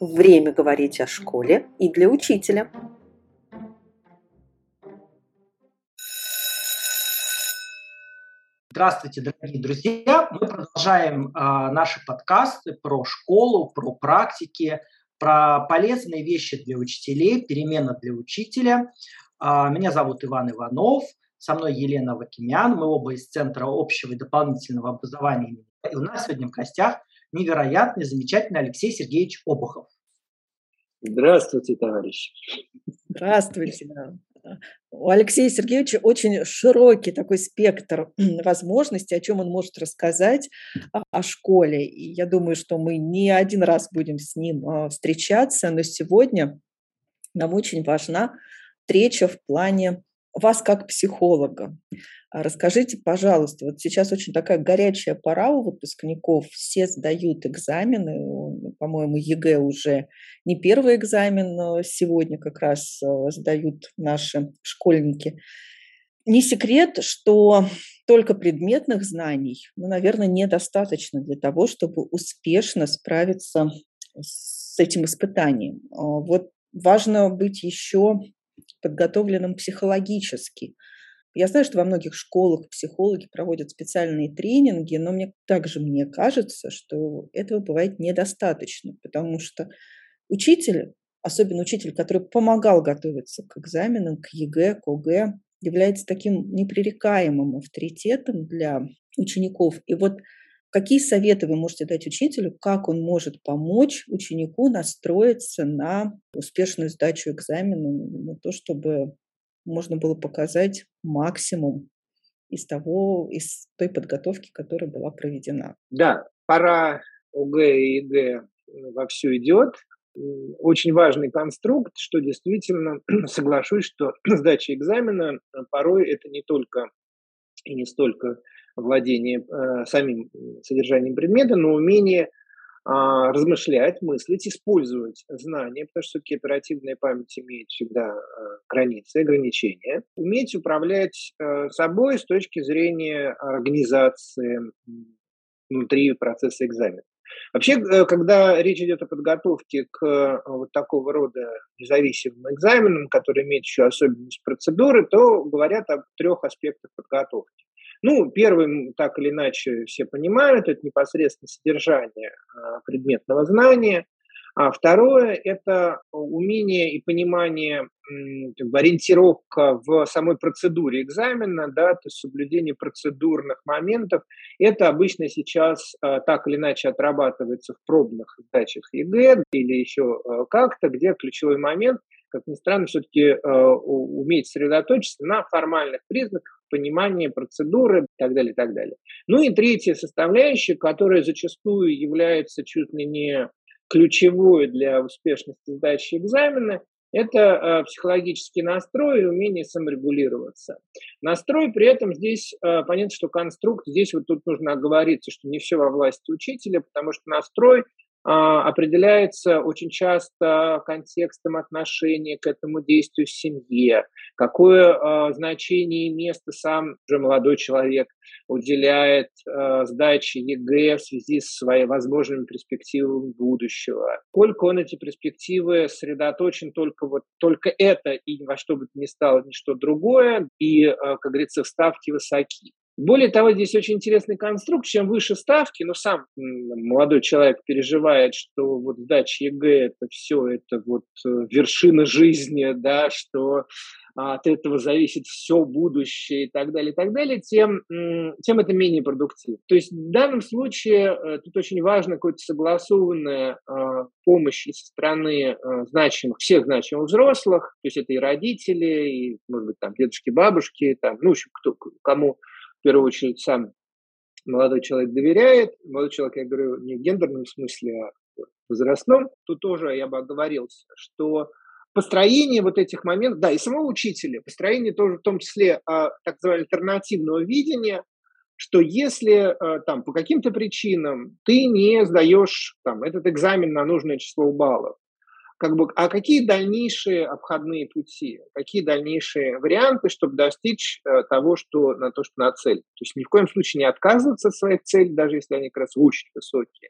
Время говорить о школе и для учителя. Здравствуйте, дорогие друзья! Мы продолжаем э, наши подкасты про школу, про практики, про полезные вещи для учителей, перемена для учителя. Э, меня зовут Иван Иванов, со мной Елена Вакимян, мы оба из Центра общего и дополнительного образования. И у нас сегодня в гостях невероятный, замечательный Алексей Сергеевич Обухов. Здравствуйте, товарищи. Здравствуйте. У Алексея Сергеевича очень широкий такой спектр возможностей, о чем он может рассказать о школе. И я думаю, что мы не один раз будем с ним а, встречаться, но сегодня нам очень важна встреча в плане вас как психолога. А расскажите, пожалуйста, вот сейчас очень такая горячая пора у выпускников, все сдают экзамены, по-моему, ЕГЭ уже не первый экзамен сегодня как раз э, сдают наши школьники. Не секрет, что только предметных знаний, ну, наверное, недостаточно для того, чтобы успешно справиться с этим испытанием. А вот важно быть еще подготовленным психологически. Я знаю, что во многих школах психологи проводят специальные тренинги, но мне также мне кажется, что этого бывает недостаточно, потому что учитель, особенно учитель, который помогал готовиться к экзаменам, к ЕГЭ, к ОГЭ, является таким непререкаемым авторитетом для учеников. И вот какие советы вы можете дать учителю, как он может помочь ученику настроиться на успешную сдачу экзамена, на то, чтобы можно было показать максимум из того, из той подготовки, которая была проведена. Да, пора ОГЭ и ЕГЭ вовсю идет. Очень важный конструкт, что действительно соглашусь, что сдача экзамена порой это не только и не столько владение э, самим содержанием предмета, но умение а, размышлять, мыслить, использовать знания, потому что все-таки оперативная память имеет всегда а, границы, ограничения. Уметь управлять а, собой с точки зрения организации внутри процесса экзамена. Вообще, э, когда речь идет о подготовке к вот такого рода независимым экзаменам, которые имеют еще особенность процедуры, то говорят о трех аспектах подготовки. Ну, первым, так или иначе, все понимают, это непосредственно содержание а, предметного знания. А второе – это умение и понимание, как бы ориентировка в самой процедуре экзамена, да, то есть соблюдение процедурных моментов. Это обычно сейчас а, так или иначе отрабатывается в пробных задачах ЕГЭ или еще а, как-то, где ключевой момент, как ни странно, все-таки уметь сосредоточиться на формальных признаках понимание процедуры и так далее, и так далее. Ну и третья составляющая, которая зачастую является чуть ли не ключевой для успешности сдачи экзамена, это э, психологический настрой и умение саморегулироваться. Настрой при этом здесь, э, понятно, что конструкт, здесь вот тут нужно оговориться, что не все во власти учителя, потому что настрой определяется очень часто контекстом отношения к этому действию в семье, какое а, значение и место сам уже молодой человек уделяет а, сдаче ЕГЭ в связи с своими возможными перспективами будущего, сколько он эти перспективы сосредоточен только вот только это и во что бы то ни стало ничто другое, и, как говорится, ставки высоки. Более того, здесь очень интересный конструкт. Чем выше ставки, ну, сам молодой человек переживает, что вот сдача ЕГЭ – это все, это вот э, вершина жизни, да, что от этого зависит все будущее и так далее, и так далее, тем, тем это менее продуктивно. То есть в данном случае э, тут очень важно какая-то согласованная э, помощь со стороны значимых, всех значимых взрослых, то есть это и родители, и, может быть, там, дедушки, бабушки, там, ну, в общем, кто, кому первую очередь сам молодой человек доверяет. Молодой человек, я говорю, не в гендерном смысле, а возрастном. Тут тоже я бы оговорился, что построение вот этих моментов, да, и самого учителя, построение тоже в том числе а, так называемого альтернативного видения, что если а, там по каким-то причинам ты не сдаешь там этот экзамен на нужное число баллов, как бы, а какие дальнейшие обходные пути, какие дальнейшие варианты, чтобы достичь э, того, что на то, что на цель. То есть ни в коем случае не отказываться от своих целей, даже если они как раз очень высокие,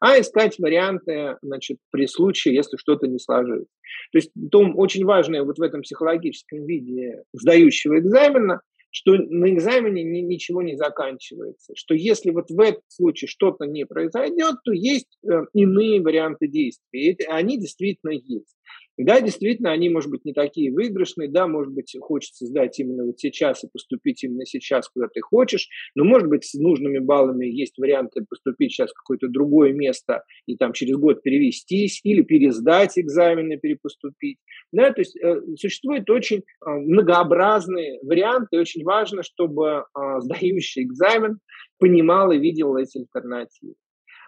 а искать варианты значит, при случае, если что-то не сложилось. То есть то очень важное вот в этом психологическом виде сдающего экзамена, что на экзамене ни, ничего не заканчивается, что если вот в этом случае что-то не произойдет, то есть э, иные варианты действий, и они действительно есть. Да, действительно, они, может быть, не такие выигрышные, да, может быть, хочется сдать именно вот сейчас и поступить именно сейчас, куда ты хочешь, но, может быть, с нужными баллами есть варианты поступить сейчас в какое-то другое место и там через год перевестись или пересдать экзамены, перепоступить. Да, то есть э, существуют очень э, многообразные варианты, очень важно, чтобы э, сдающий экзамен понимал и видел эти альтернативы.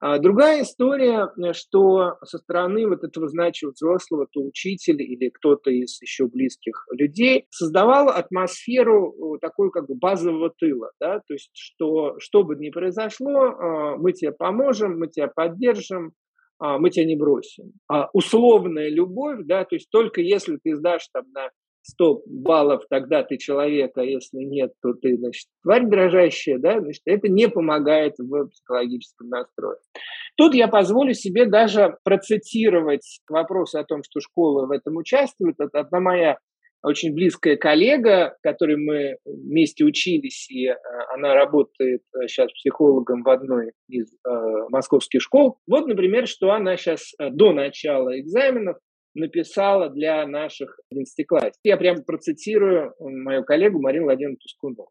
А другая история, э, что со стороны вот этого значимого взрослого, то учитель или кто-то из еще близких людей создавал атмосферу э, такой как бы базового тыла, да, то есть что, что бы ни произошло, э, мы тебе поможем, мы тебя поддержим, мы тебя не бросим. А условная любовь, да, то есть только если ты сдашь там на 100 баллов, тогда ты человек, а если нет, то ты, значит, тварь дрожащая, да, значит, это не помогает в психологическом настрое. Тут я позволю себе даже процитировать вопрос о том, что школа в этом участвует. Это одна моя очень близкая коллега, которой мы вместе учились, и э, она работает сейчас э, психологом в одной из э, московских школ. Вот, например, что она сейчас до начала экзаменов написала для наших одиннадцатиклассников. Я прямо процитирую мою коллегу Марину Владимировну Тускунову.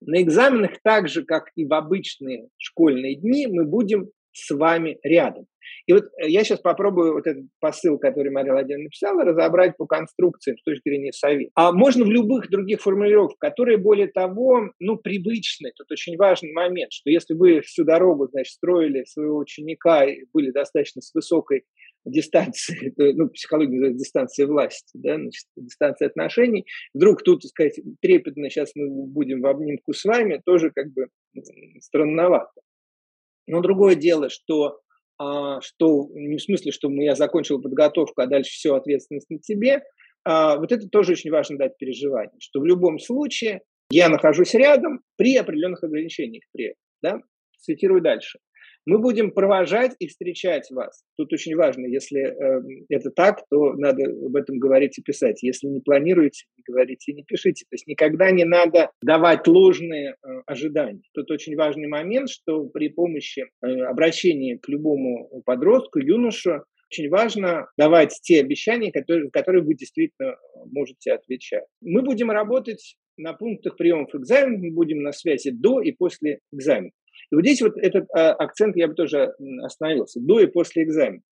На экзаменах так же, как и в обычные школьные дни, мы будем с вами рядом. И вот э, я сейчас попробую вот этот посыл, который Мария Владимировна написала, разобрать по конструкциям с точки зрения совета. А можно в любых других формулировках, которые, более того, ну, привычны. Тут очень важный момент, что если вы всю дорогу, значит, строили своего ученика и были достаточно с высокой дистанции, ну, психология называется дистанция власти, да, значит, дистанция отношений. Вдруг тут, сказать, трепетно сейчас мы будем в обнимку с вами, тоже как бы странновато. Но другое дело, что, а, что не в смысле, что я закончил подготовку, а дальше все ответственность на тебе, а, вот это тоже очень важно дать переживание, что в любом случае я нахожусь рядом при определенных ограничениях. При, да? Цитирую дальше. Мы будем провожать и встречать вас. Тут очень важно, если э, это так, то надо об этом говорить и писать. Если не планируете, не говорите и не пишите. То есть никогда не надо давать ложные э, ожидания. Тут очень важный момент, что при помощи э, обращения к любому подростку, юношу, очень важно давать те обещания, которые, которые вы действительно можете отвечать. Мы будем работать на пунктах приемов экзамена, мы будем на связи до и после экзамена. И вот здесь вот этот а, акцент я бы тоже остановился, до и после экзамена.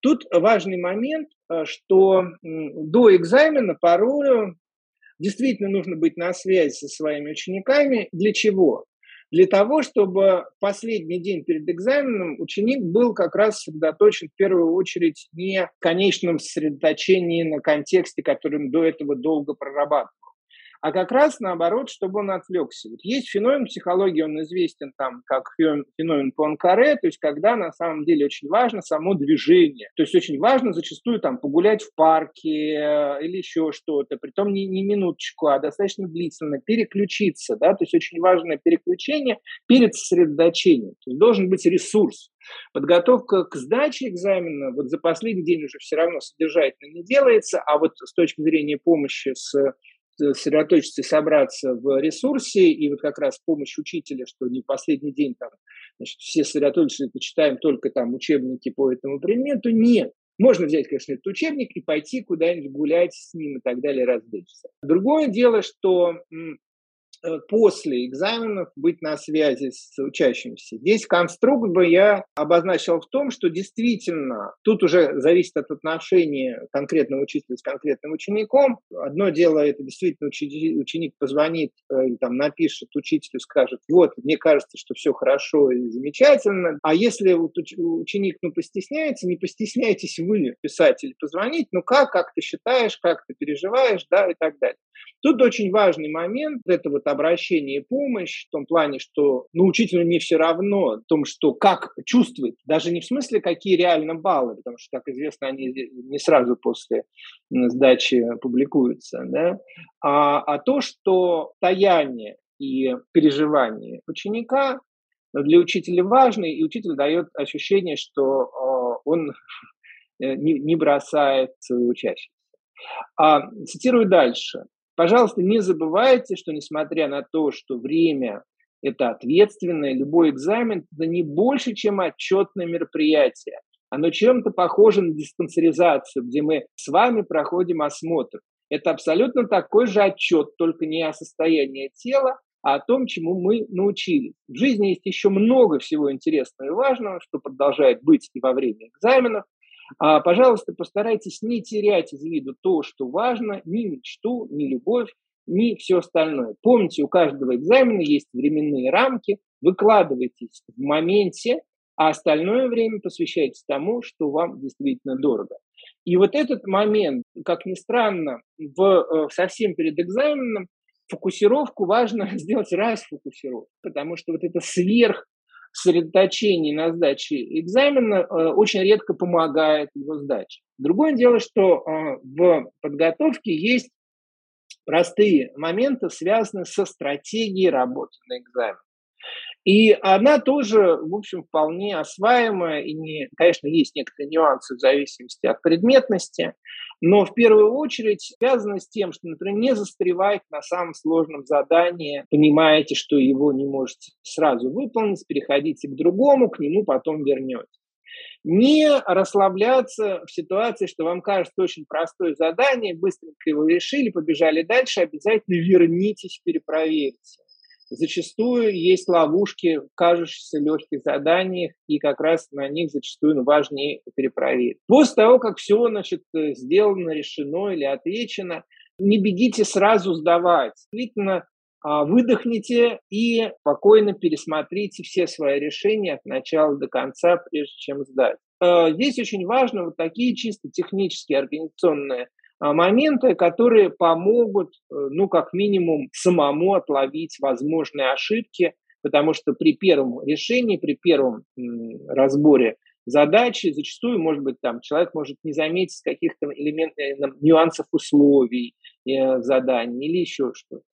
Тут важный момент, а, что до экзамена порою действительно нужно быть на связи со своими учениками. Для чего? Для того, чтобы последний день перед экзаменом ученик был как раз сосредоточен в первую очередь не в конечном сосредоточении на контексте, который он до этого долго прорабатывал а как раз наоборот, чтобы он отвлекся. Вот есть феномен психологии, он известен там как феномен Пуанкаре, то есть когда на самом деле очень важно само движение. То есть очень важно зачастую там погулять в парке э, или еще что-то, притом не, не минуточку, а достаточно длительно, переключиться, да, то есть очень важное переключение перед сосредоточением. То есть должен быть ресурс. Подготовка к сдаче экзамена вот за последний день уже все равно содержательно не делается, а вот с точки зрения помощи с сосредоточиться и собраться в ресурсе, и вот как раз помощь учителя, что не в последний день там, значит, все сосредоточились почитаем только там учебники по этому предмету, нет. Можно взять, конечно, этот учебник и пойти куда-нибудь гулять с ним и так далее, развлечься. Другое дело, что после экзаменов быть на связи с учащимся. Здесь конструкт бы я обозначил в том, что действительно тут уже зависит от отношения конкретного учителя с конкретным учеником. Одно дело, это действительно ученик позвонит э, или там напишет учителю, скажет, вот, мне кажется, что все хорошо и замечательно. А если ученик ну, постесняется, не постесняйтесь вы писать или позвонить, ну как, как ты считаешь, как ты переживаешь, да, и так далее. Тут очень важный момент, это вот обращение и помощь, в том плане, что ну, учителю не все равно в том, что как чувствует, даже не в смысле, какие реально баллы, потому что, как известно, они не сразу после сдачи публикуются, да, а, а то, что таяние и переживание ученика для учителя важный, и учитель дает ощущение, что э, он не, не бросает своего учащихся. А, цитирую дальше. Пожалуйста, не забывайте, что несмотря на то, что время – это ответственное, любой экзамен – это не больше, чем отчетное мероприятие. Оно чем-то похоже на диспансеризацию, где мы с вами проходим осмотр. Это абсолютно такой же отчет, только не о состоянии тела, а о том, чему мы научились. В жизни есть еще много всего интересного и важного, что продолжает быть и во время экзаменов. А, пожалуйста, постарайтесь не терять из виду то, что важно, ни мечту, ни любовь, ни все остальное. Помните, у каждого экзамена есть временные рамки, выкладывайтесь в моменте, а остальное время посвящайте тому, что вам действительно дорого. И вот этот момент, как ни странно, в, э, совсем перед экзаменом фокусировку важно сделать раз фокусировку, потому что вот это сверх сосредоточение на сдаче экзамена э, очень редко помогает его сдаче. Другое дело, что э, в подготовке есть простые моменты, связанные со стратегией работы на экзамен. И она тоже, в общем, вполне осваиваемая. И, не, конечно, есть некоторые нюансы в зависимости от предметности. Но в первую очередь связано с тем, что, например, не застревайте на самом сложном задании, понимаете, что его не можете сразу выполнить, переходите к другому, к нему потом вернете. Не расслабляться в ситуации, что вам кажется очень простое задание, быстренько его решили, побежали дальше, обязательно вернитесь, перепроверьте зачастую есть ловушки в кажущихся легких заданиях, и как раз на них зачастую важнее перепроверить. После того, как все значит, сделано, решено или отвечено, не бегите сразу сдавать. Действительно, а, выдохните и спокойно пересмотрите все свои решения от начала до конца, прежде чем сдать. А, здесь очень важно вот такие чисто технические, организационные моменты, которые помогут, э, ну, как минимум, самому отловить возможные ошибки, потому что при первом решении, при первом разборе задачи зачастую, может быть, там человек может не заметить каких-то элементов, нюансов условий э, задания или еще что-то.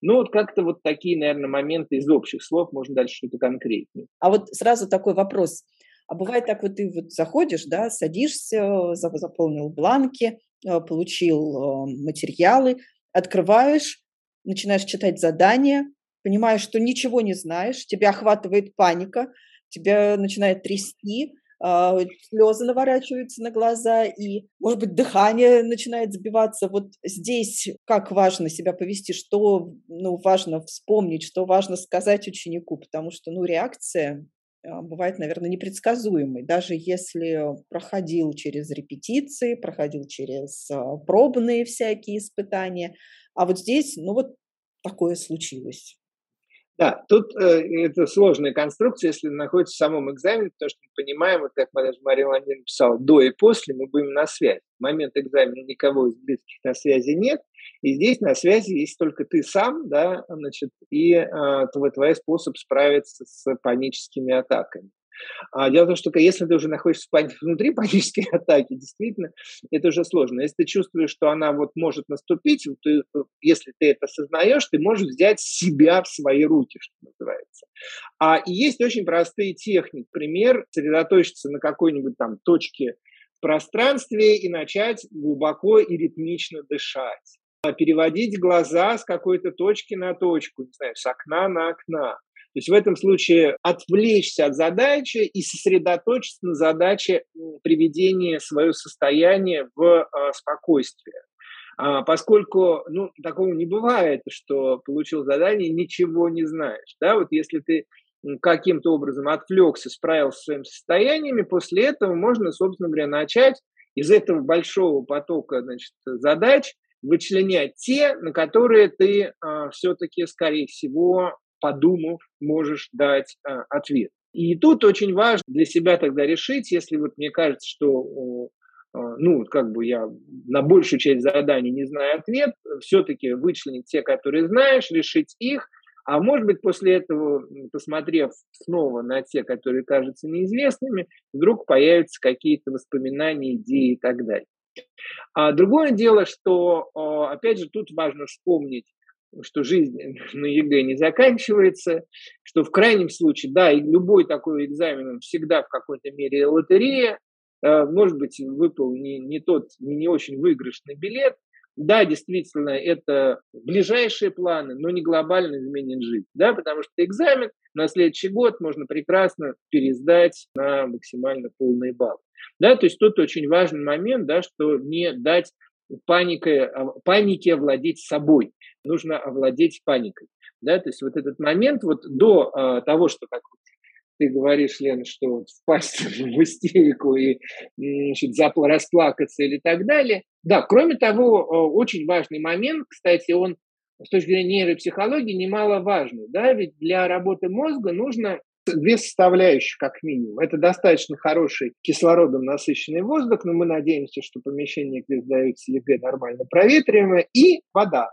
Ну, вот как-то вот такие, наверное, моменты из общих слов, можно дальше что-то конкретнее. А вот сразу такой вопрос. А бывает так, вот ты вот заходишь, да, садишься, заполнил бланки, Э, получил э, материалы, открываешь, начинаешь читать задания, понимаешь, что ничего не знаешь, тебя охватывает паника, тебя начинает трясти, а, слезы наворачиваются на глаза, и, может быть, дыхание начинает сбиваться. Вот здесь как важно себя повести, что ну, важно вспомнить, что важно сказать ученику, потому что ну, реакция бывает, наверное, непредсказуемый. Даже если проходил через репетиции, проходил через а, пробные всякие испытания. А вот здесь, ну вот такое случилось. Да, тут э, это сложная конструкция, если находится в самом экзамене, потому что мы понимаем, вот как Мария Владимировна написала, до и после мы будем на связи. В момент экзамена никого из близких на связи нет, и здесь на связи есть только ты сам, да, значит, и э, твой, твой способ справиться с паническими атаками. А дело в том, что если ты уже находишься внутри панической атаки, действительно, это уже сложно. Если ты чувствуешь, что она вот может наступить, ты, если ты это осознаешь, ты можешь взять себя в свои руки, что называется. А и есть очень простые техники. Пример, сосредоточиться на какой-нибудь там точке в пространстве и начать глубоко и ритмично дышать переводить глаза с какой-то точки на точку, не знаю, с окна на окна. То есть в этом случае отвлечься от задачи и сосредоточиться на задаче приведения своего состояния в э, спокойствие. А, поскольку ну, такого не бывает, что получил задание, ничего не знаешь. Да? Вот если ты каким-то образом отвлекся, справился с своими состояниями, после этого можно, собственно говоря, начать из этого большого потока значит, задач вычленять те, на которые ты э, а, все-таки, скорее всего, подумав, можешь дать э, ответ. И тут очень важно для себя тогда решить, если вот мне кажется, что э, ну, как бы я на большую часть заданий не знаю ответ, все-таки вычленить те, которые знаешь, решить их, а может быть, после этого, посмотрев снова на те, которые кажутся неизвестными, вдруг появятся какие-то воспоминания, идеи и так далее. А другое дело, что, опять же, тут важно вспомнить, что жизнь на ЕГЭ не заканчивается, что в крайнем случае, да, и любой такой экзамен всегда в какой-то мере лотерея, э, может быть, выпал не, не тот, не очень выигрышный билет, да, действительно, это ближайшие планы, но не глобально изменит жизнь, да, потому что экзамен на следующий год можно прекрасно пересдать на максимально полные баллы. Да, то есть тут очень важный момент, да, что не дать паникой, а, панике овладеть собой, нужно овладеть паникой. Да, то есть вот этот момент вот до э, того, что, как ты говоришь, Лена, что вот впасть в истерику и значит, расплакаться или так далее. Да, кроме того, очень важный момент, кстати, он с точки зрения нейропсихологии немаловажный. Да? Ведь для работы мозга нужно две составляющие, как минимум. Это достаточно хороший кислородом насыщенный воздух, но мы надеемся, что помещение, где сдаются ЕГЭ, нормально проветриваемое, и вода.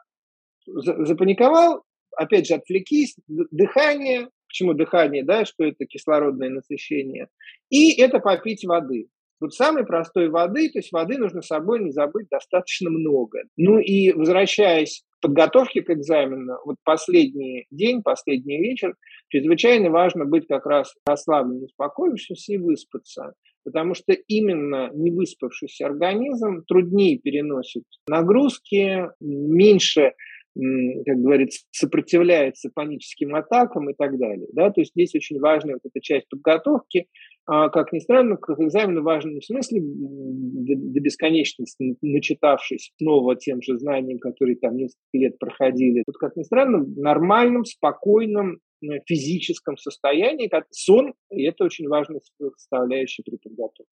Запаниковал, опять же, отвлекись, дыхание, Почему дыхание, да, что это кислородное насыщение. И это попить воды. Вот самой простой воды, то есть воды нужно с собой не забыть достаточно много. Ну и возвращаясь к подготовке к экзамену, вот последний день, последний вечер, чрезвычайно важно быть как раз расслабленным, успокоившимся и выспаться. Потому что именно невыспавшийся организм труднее переносит нагрузки, меньше как говорится, сопротивляется паническим атакам и так далее. Да? То есть здесь очень важная вот эта часть подготовки. А, как ни странно, к экзамену важно в смысле до, бесконечности, начитавшись снова тем же знаниям, которые там несколько лет проходили. Тут, как ни странно, в нормальном, спокойном физическом состоянии, как сон, и это очень важная составляющая при подготовке.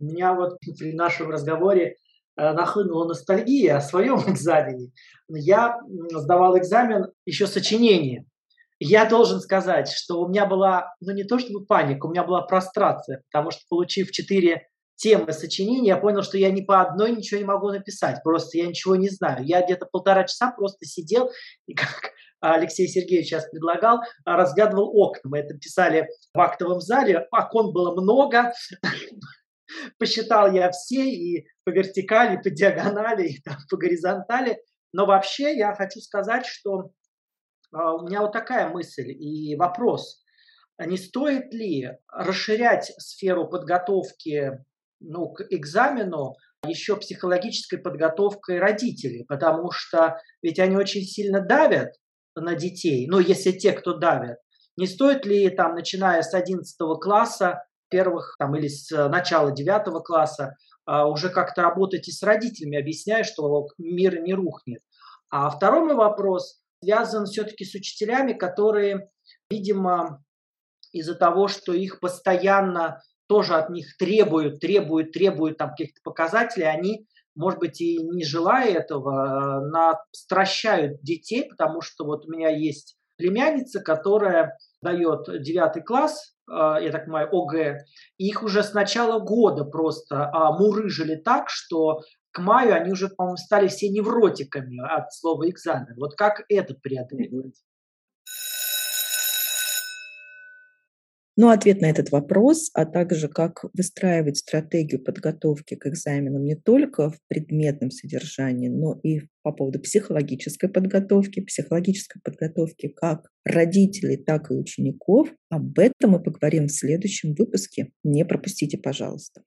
У меня вот при нашем разговоре нахлынула ностальгия о своем экзамене. Я сдавал экзамен еще сочинение. Я должен сказать, что у меня была, ну не то чтобы паника, у меня была прострация, потому что получив четыре темы сочинения, я понял, что я ни по одной ничего не могу написать, просто я ничего не знаю. Я где-то полтора часа просто сидел и, как Алексей Сергеевич сейчас предлагал, разглядывал окна. Мы это писали в актовом зале, окон было много, посчитал я все и по вертикали, по диагонали, там, по горизонтали. Но вообще я хочу сказать, что а, у меня вот такая мысль и вопрос. Не стоит ли расширять сферу подготовки ну, к экзамену еще психологической подготовкой родителей, потому что ведь они очень сильно давят на детей, ну, если те, кто давят. Не стоит ли там, начиная с 11 класса, первых там, или с э, начала девятого класса а, уже как-то работать и с родителями, объясняя, что мир не рухнет. А второй мой вопрос связан все-таки с учителями, которые, видимо, из-за того, что их постоянно тоже от них требуют, требуют, требуют там каких-то показателей, они, может быть, и не желая этого, э, настращают детей, потому что вот у меня есть племянница, которая дает девятый класс, а, я так понимаю, ОГЭ, их уже с начала года просто а, мурыжили так, что к маю они уже, по-моему, стали все невротиками от слова экзамен. Вот как это преодолеть? Но ответ на этот вопрос, а также как выстраивать стратегию подготовки к экзаменам не только в предметном содержании, но и по поводу психологической подготовки, психологической подготовки как родителей, так и учеников. Об этом мы поговорим в следующем выпуске. Не пропустите, пожалуйста.